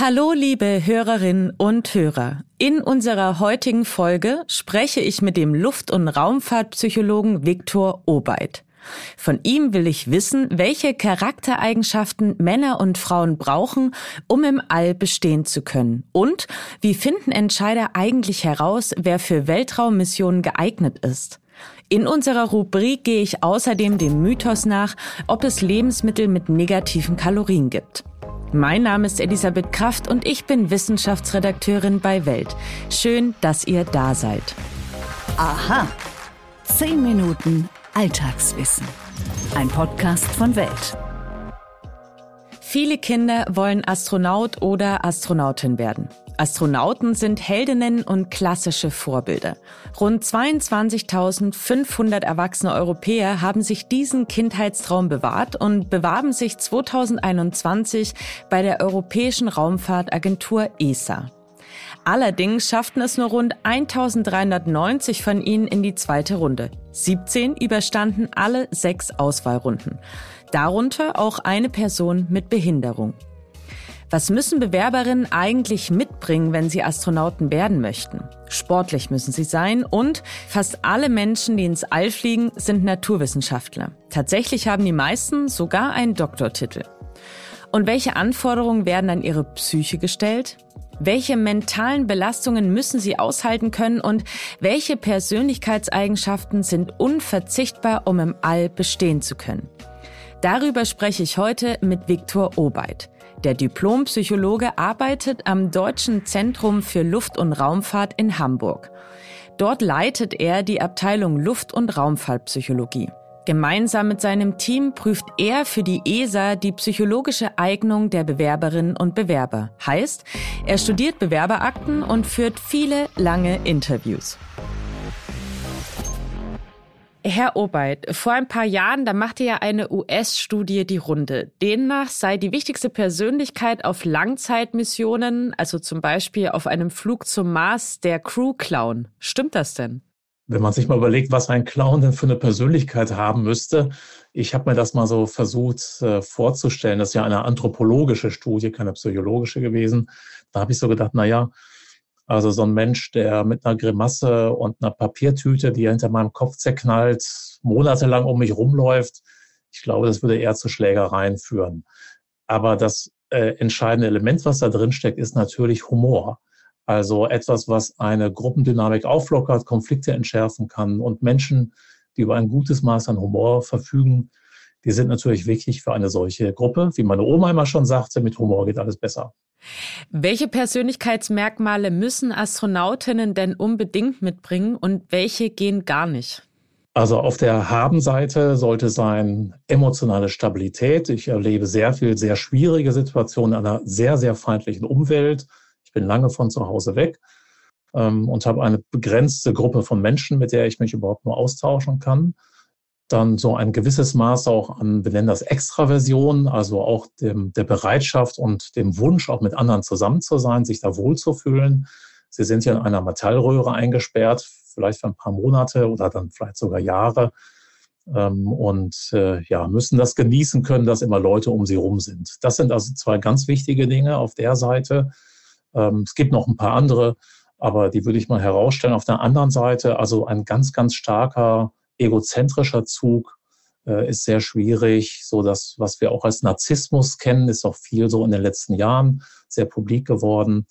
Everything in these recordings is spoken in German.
Hallo liebe Hörerinnen und Hörer. In unserer heutigen Folge spreche ich mit dem Luft- und Raumfahrtpsychologen Viktor Obeit. Von ihm will ich wissen, welche Charaktereigenschaften Männer und Frauen brauchen, um im All bestehen zu können. Und wie finden Entscheider eigentlich heraus, wer für Weltraummissionen geeignet ist? In unserer Rubrik gehe ich außerdem dem Mythos nach, ob es Lebensmittel mit negativen Kalorien gibt. Mein Name ist Elisabeth Kraft und ich bin Wissenschaftsredakteurin bei Welt. Schön, dass ihr da seid. Aha. Zehn Minuten Alltagswissen. Ein Podcast von Welt. Viele Kinder wollen Astronaut oder Astronautin werden. Astronauten sind Heldinnen und klassische Vorbilder. Rund 22.500 erwachsene Europäer haben sich diesen Kindheitstraum bewahrt und bewarben sich 2021 bei der Europäischen Raumfahrtagentur ESA. Allerdings schafften es nur rund 1390 von ihnen in die zweite Runde. 17 überstanden alle sechs Auswahlrunden. Darunter auch eine Person mit Behinderung. Was müssen Bewerberinnen eigentlich mitbringen, wenn sie Astronauten werden möchten? Sportlich müssen sie sein und fast alle Menschen, die ins All fliegen, sind Naturwissenschaftler. Tatsächlich haben die meisten sogar einen Doktortitel. Und welche Anforderungen werden an ihre Psyche gestellt? Welche mentalen Belastungen müssen sie aushalten können und welche Persönlichkeitseigenschaften sind unverzichtbar, um im All bestehen zu können? Darüber spreche ich heute mit Viktor Obeit. Der Diplompsychologe arbeitet am Deutschen Zentrum für Luft- und Raumfahrt in Hamburg. Dort leitet er die Abteilung Luft- und Raumfahrtpsychologie. Gemeinsam mit seinem Team prüft er für die ESA die psychologische Eignung der Bewerberinnen und Bewerber. Heißt, er studiert Bewerberakten und führt viele lange Interviews. Herr Obeit, vor ein paar Jahren, da machte ja eine US-Studie die Runde. Demnach sei die wichtigste Persönlichkeit auf Langzeitmissionen, also zum Beispiel auf einem Flug zum Mars, der Crew-Clown. Stimmt das denn? Wenn man sich mal überlegt, was ein Clown denn für eine Persönlichkeit haben müsste, ich habe mir das mal so versucht äh, vorzustellen. Das ist ja eine anthropologische Studie, keine psychologische gewesen. Da habe ich so gedacht, na ja, also so ein Mensch, der mit einer Grimasse und einer Papiertüte, die hinter meinem Kopf zerknallt, monatelang um mich rumläuft, ich glaube, das würde eher zu Schlägereien führen. Aber das äh, entscheidende Element, was da drin steckt, ist natürlich Humor. Also etwas, was eine Gruppendynamik auflockert, Konflikte entschärfen kann und Menschen, die über ein gutes Maß an Humor verfügen, die sind natürlich wichtig für eine solche Gruppe. Wie meine Oma immer schon sagte, mit Humor geht alles besser. Welche Persönlichkeitsmerkmale müssen Astronautinnen denn unbedingt mitbringen und welche gehen gar nicht? Also auf der Haben-Seite sollte sein emotionale Stabilität. Ich erlebe sehr viel, sehr schwierige Situationen in einer sehr, sehr feindlichen Umwelt. Ich bin lange von zu Hause weg ähm, und habe eine begrenzte Gruppe von Menschen, mit der ich mich überhaupt nur austauschen kann dann so ein gewisses Maß auch an, wir nennen das Extraversion, also auch dem, der Bereitschaft und dem Wunsch, auch mit anderen zusammen zu sein, sich da wohlzufühlen. Sie sind ja in einer Metallröhre eingesperrt, vielleicht für ein paar Monate oder dann vielleicht sogar Jahre ähm, und äh, ja, müssen das genießen können, dass immer Leute um sie rum sind. Das sind also zwei ganz wichtige Dinge auf der Seite. Ähm, es gibt noch ein paar andere, aber die würde ich mal herausstellen. Auf der anderen Seite also ein ganz, ganz starker egozentrischer Zug äh, ist sehr schwierig. So das, was wir auch als Narzissmus kennen, ist auch viel so in den letzten Jahren sehr publik geworden.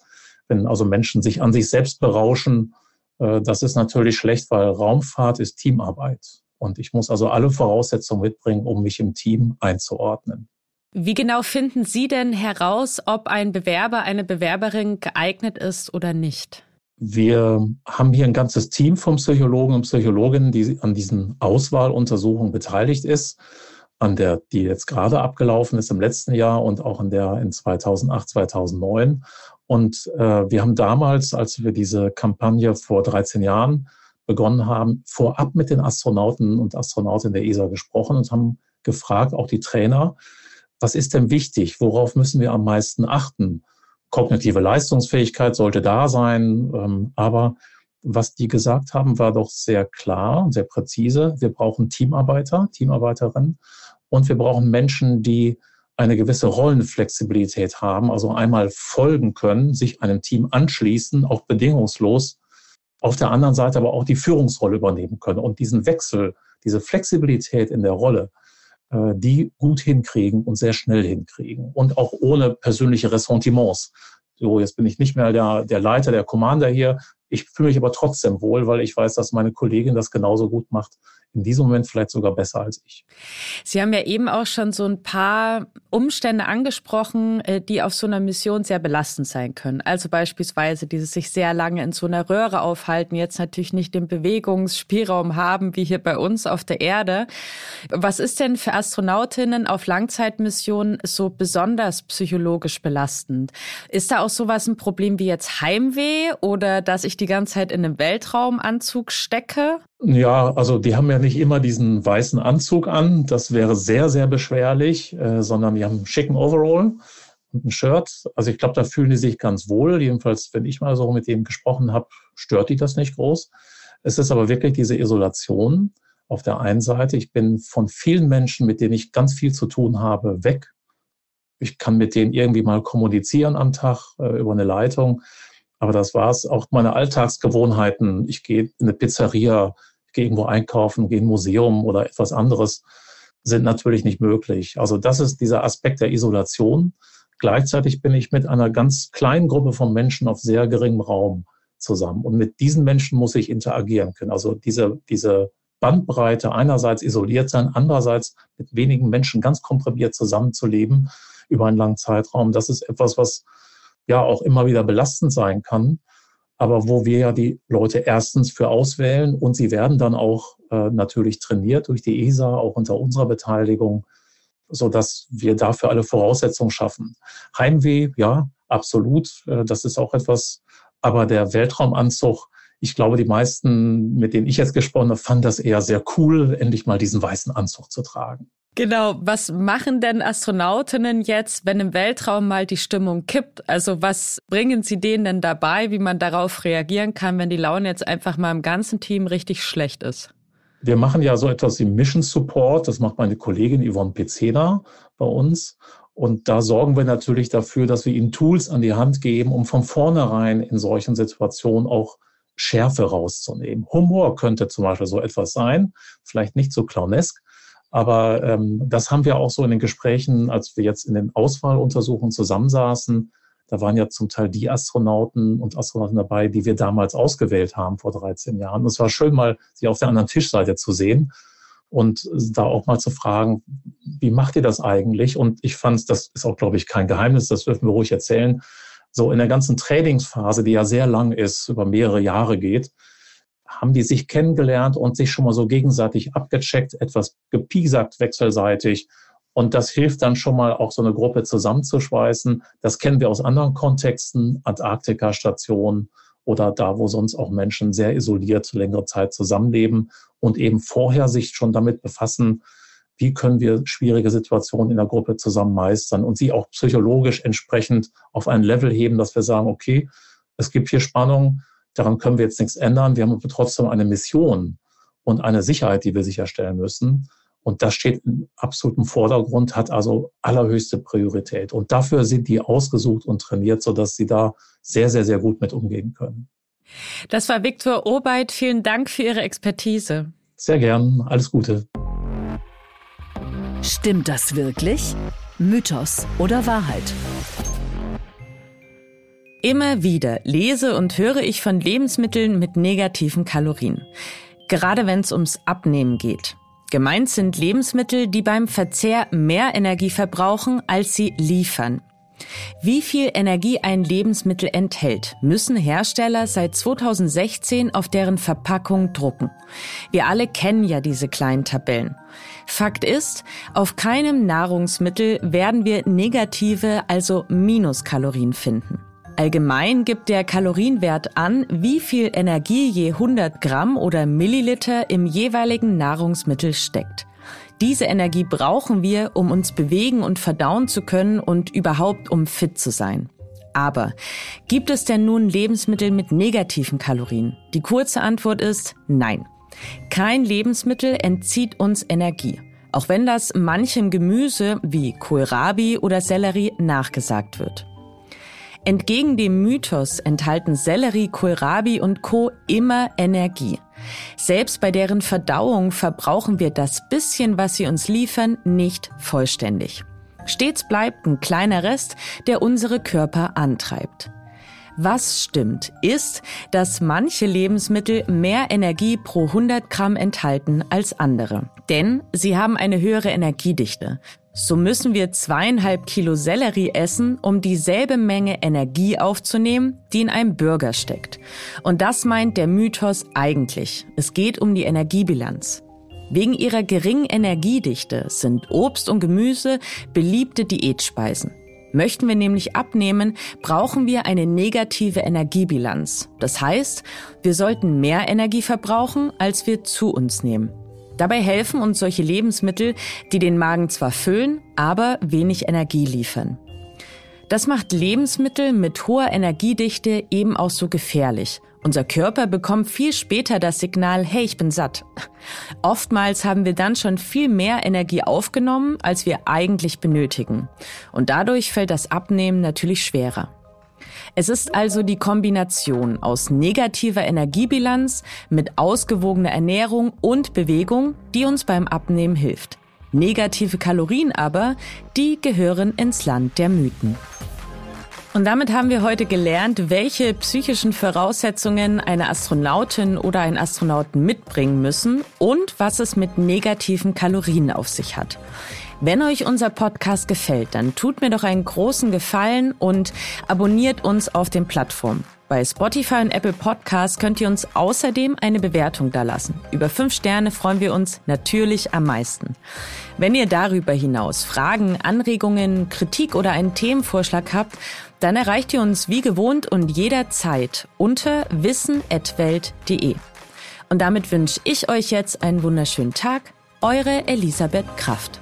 Wenn also Menschen sich an sich selbst berauschen, äh, das ist natürlich schlecht, weil Raumfahrt ist Teamarbeit. Und ich muss also alle Voraussetzungen mitbringen, um mich im Team einzuordnen. Wie genau finden Sie denn heraus, ob ein Bewerber, eine Bewerberin geeignet ist oder nicht? Wir haben hier ein ganzes Team von Psychologen und Psychologinnen, die an diesen Auswahluntersuchungen beteiligt ist, an der, die jetzt gerade abgelaufen ist im letzten Jahr und auch in der in 2008, 2009. Und äh, wir haben damals, als wir diese Kampagne vor 13 Jahren begonnen haben, vorab mit den Astronauten und Astronautinnen der ESA gesprochen und haben gefragt, auch die Trainer, was ist denn wichtig? Worauf müssen wir am meisten achten? Kognitive Leistungsfähigkeit sollte da sein. Ähm, aber was die gesagt haben, war doch sehr klar sehr präzise. Wir brauchen Teamarbeiter, Teamarbeiterinnen und wir brauchen Menschen, die eine gewisse Rollenflexibilität haben, also einmal folgen können, sich einem Team anschließen, auch bedingungslos, auf der anderen Seite aber auch die Führungsrolle übernehmen können und diesen Wechsel, diese Flexibilität in der Rolle, die gut hinkriegen und sehr schnell hinkriegen und auch ohne persönliche Ressentiments. So, jetzt bin ich nicht mehr der, der Leiter, der Commander hier. Ich fühle mich aber trotzdem wohl, weil ich weiß, dass meine Kollegin das genauso gut macht in diesem Moment vielleicht sogar besser als ich. Sie haben ja eben auch schon so ein paar Umstände angesprochen, äh, die auf so einer Mission sehr belastend sein können. Also beispielsweise dieses sich sehr lange in so einer Röhre aufhalten, jetzt natürlich nicht den Bewegungsspielraum haben wie hier bei uns auf der Erde. Was ist denn für Astronautinnen auf Langzeitmissionen so besonders psychologisch belastend? Ist da auch sowas ein Problem wie jetzt Heimweh oder dass ich die ganze Zeit in einem Weltraumanzug stecke? Ja, also die haben ja nicht immer diesen weißen Anzug an. Das wäre sehr, sehr beschwerlich, äh, sondern die haben einen schicken Overall und ein Shirt. Also ich glaube, da fühlen die sich ganz wohl. Jedenfalls, wenn ich mal so mit denen gesprochen habe, stört die das nicht groß. Es ist aber wirklich diese Isolation auf der einen Seite. Ich bin von vielen Menschen, mit denen ich ganz viel zu tun habe, weg. Ich kann mit denen irgendwie mal kommunizieren am Tag äh, über eine Leitung. Aber das war's. Auch meine Alltagsgewohnheiten. Ich gehe in eine Pizzeria, gehe irgendwo einkaufen, gehe in ein Museum oder etwas anderes, sind natürlich nicht möglich. Also das ist dieser Aspekt der Isolation. Gleichzeitig bin ich mit einer ganz kleinen Gruppe von Menschen auf sehr geringem Raum zusammen. Und mit diesen Menschen muss ich interagieren können. Also diese, diese Bandbreite einerseits isoliert sein, andererseits mit wenigen Menschen ganz komprimiert zusammenzuleben über einen langen Zeitraum. Das ist etwas, was ja auch immer wieder belastend sein kann, aber wo wir ja die Leute erstens für auswählen und sie werden dann auch äh, natürlich trainiert durch die ESA, auch unter unserer Beteiligung, so dass wir dafür alle Voraussetzungen schaffen. Heimweh, ja, absolut, äh, das ist auch etwas, aber der Weltraumanzug, ich glaube, die meisten, mit denen ich jetzt gesprochen habe, fanden das eher sehr cool, endlich mal diesen weißen Anzug zu tragen. Genau, was machen denn Astronautinnen jetzt, wenn im Weltraum mal die Stimmung kippt? Also was bringen sie denen denn dabei, wie man darauf reagieren kann, wenn die Laune jetzt einfach mal im ganzen Team richtig schlecht ist? Wir machen ja so etwas wie Mission Support, das macht meine Kollegin Yvonne Pezena bei uns. Und da sorgen wir natürlich dafür, dass wir ihnen Tools an die Hand geben, um von vornherein in solchen Situationen auch Schärfe rauszunehmen. Humor könnte zum Beispiel so etwas sein, vielleicht nicht so clownesk, aber ähm, das haben wir auch so in den Gesprächen, als wir jetzt in den Auswahluntersuchungen zusammensaßen. Da waren ja zum Teil die Astronauten und Astronauten dabei, die wir damals ausgewählt haben vor 13 Jahren. Und es war schön, mal sie auf der anderen Tischseite zu sehen und da auch mal zu fragen, wie macht ihr das eigentlich? Und ich fand, das ist auch, glaube ich, kein Geheimnis, das dürfen wir ruhig erzählen. So in der ganzen Trainingsphase, die ja sehr lang ist, über mehrere Jahre geht, haben die sich kennengelernt und sich schon mal so gegenseitig abgecheckt, etwas gepiesackt wechselseitig. Und das hilft dann schon mal auch so eine Gruppe zusammenzuschweißen. Das kennen wir aus anderen Kontexten, Antarktika-Stationen oder da, wo sonst auch Menschen sehr isoliert längere Zeit zusammenleben und eben vorher sich schon damit befassen, wie können wir schwierige Situationen in der Gruppe zusammen meistern und sie auch psychologisch entsprechend auf ein Level heben, dass wir sagen, okay, es gibt hier Spannung, Daran können wir jetzt nichts ändern. Wir haben aber trotzdem eine Mission und eine Sicherheit, die wir sicherstellen müssen. Und das steht im absoluten Vordergrund, hat also allerhöchste Priorität. Und dafür sind die ausgesucht und trainiert, sodass sie da sehr, sehr, sehr gut mit umgehen können. Das war Viktor Obeit. Vielen Dank für Ihre Expertise. Sehr gern. Alles Gute. Stimmt das wirklich? Mythos oder Wahrheit? Immer wieder lese und höre ich von Lebensmitteln mit negativen Kalorien. Gerade wenn es ums Abnehmen geht. Gemeint sind Lebensmittel, die beim Verzehr mehr Energie verbrauchen, als sie liefern. Wie viel Energie ein Lebensmittel enthält, müssen Hersteller seit 2016 auf deren Verpackung drucken. Wir alle kennen ja diese kleinen Tabellen. Fakt ist, auf keinem Nahrungsmittel werden wir negative, also Minuskalorien finden. Allgemein gibt der Kalorienwert an, wie viel Energie je 100 Gramm oder Milliliter im jeweiligen Nahrungsmittel steckt. Diese Energie brauchen wir, um uns bewegen und verdauen zu können und überhaupt um fit zu sein. Aber gibt es denn nun Lebensmittel mit negativen Kalorien? Die kurze Antwort ist nein. Kein Lebensmittel entzieht uns Energie. auch wenn das manchem Gemüse wie Kohlrabi oder Sellerie nachgesagt wird. Entgegen dem Mythos enthalten Sellerie, Kohlrabi und Co. immer Energie. Selbst bei deren Verdauung verbrauchen wir das bisschen, was sie uns liefern, nicht vollständig. Stets bleibt ein kleiner Rest, der unsere Körper antreibt. Was stimmt, ist, dass manche Lebensmittel mehr Energie pro 100 Gramm enthalten als andere. Denn sie haben eine höhere Energiedichte. So müssen wir zweieinhalb Kilo Sellerie essen, um dieselbe Menge Energie aufzunehmen, die in einem Burger steckt. Und das meint der Mythos eigentlich. Es geht um die Energiebilanz. Wegen ihrer geringen Energiedichte sind Obst und Gemüse beliebte Diätspeisen. Möchten wir nämlich abnehmen, brauchen wir eine negative Energiebilanz. Das heißt, wir sollten mehr Energie verbrauchen, als wir zu uns nehmen. Dabei helfen uns solche Lebensmittel, die den Magen zwar füllen, aber wenig Energie liefern. Das macht Lebensmittel mit hoher Energiedichte eben auch so gefährlich. Unser Körper bekommt viel später das Signal, hey, ich bin satt. Oftmals haben wir dann schon viel mehr Energie aufgenommen, als wir eigentlich benötigen. Und dadurch fällt das Abnehmen natürlich schwerer. Es ist also die Kombination aus negativer Energiebilanz mit ausgewogener Ernährung und Bewegung, die uns beim Abnehmen hilft. Negative Kalorien aber, die gehören ins Land der Mythen. Und damit haben wir heute gelernt, welche psychischen Voraussetzungen eine Astronautin oder ein Astronauten mitbringen müssen und was es mit negativen Kalorien auf sich hat. Wenn euch unser Podcast gefällt, dann tut mir doch einen großen Gefallen und abonniert uns auf den Plattformen. Bei Spotify und Apple Podcasts könnt ihr uns außerdem eine Bewertung dalassen. Über fünf Sterne freuen wir uns natürlich am meisten. Wenn ihr darüber hinaus Fragen, Anregungen, Kritik oder einen Themenvorschlag habt, dann erreicht ihr uns wie gewohnt und jederzeit unter wissen.welt.de. Und damit wünsche ich euch jetzt einen wunderschönen Tag. Eure Elisabeth Kraft.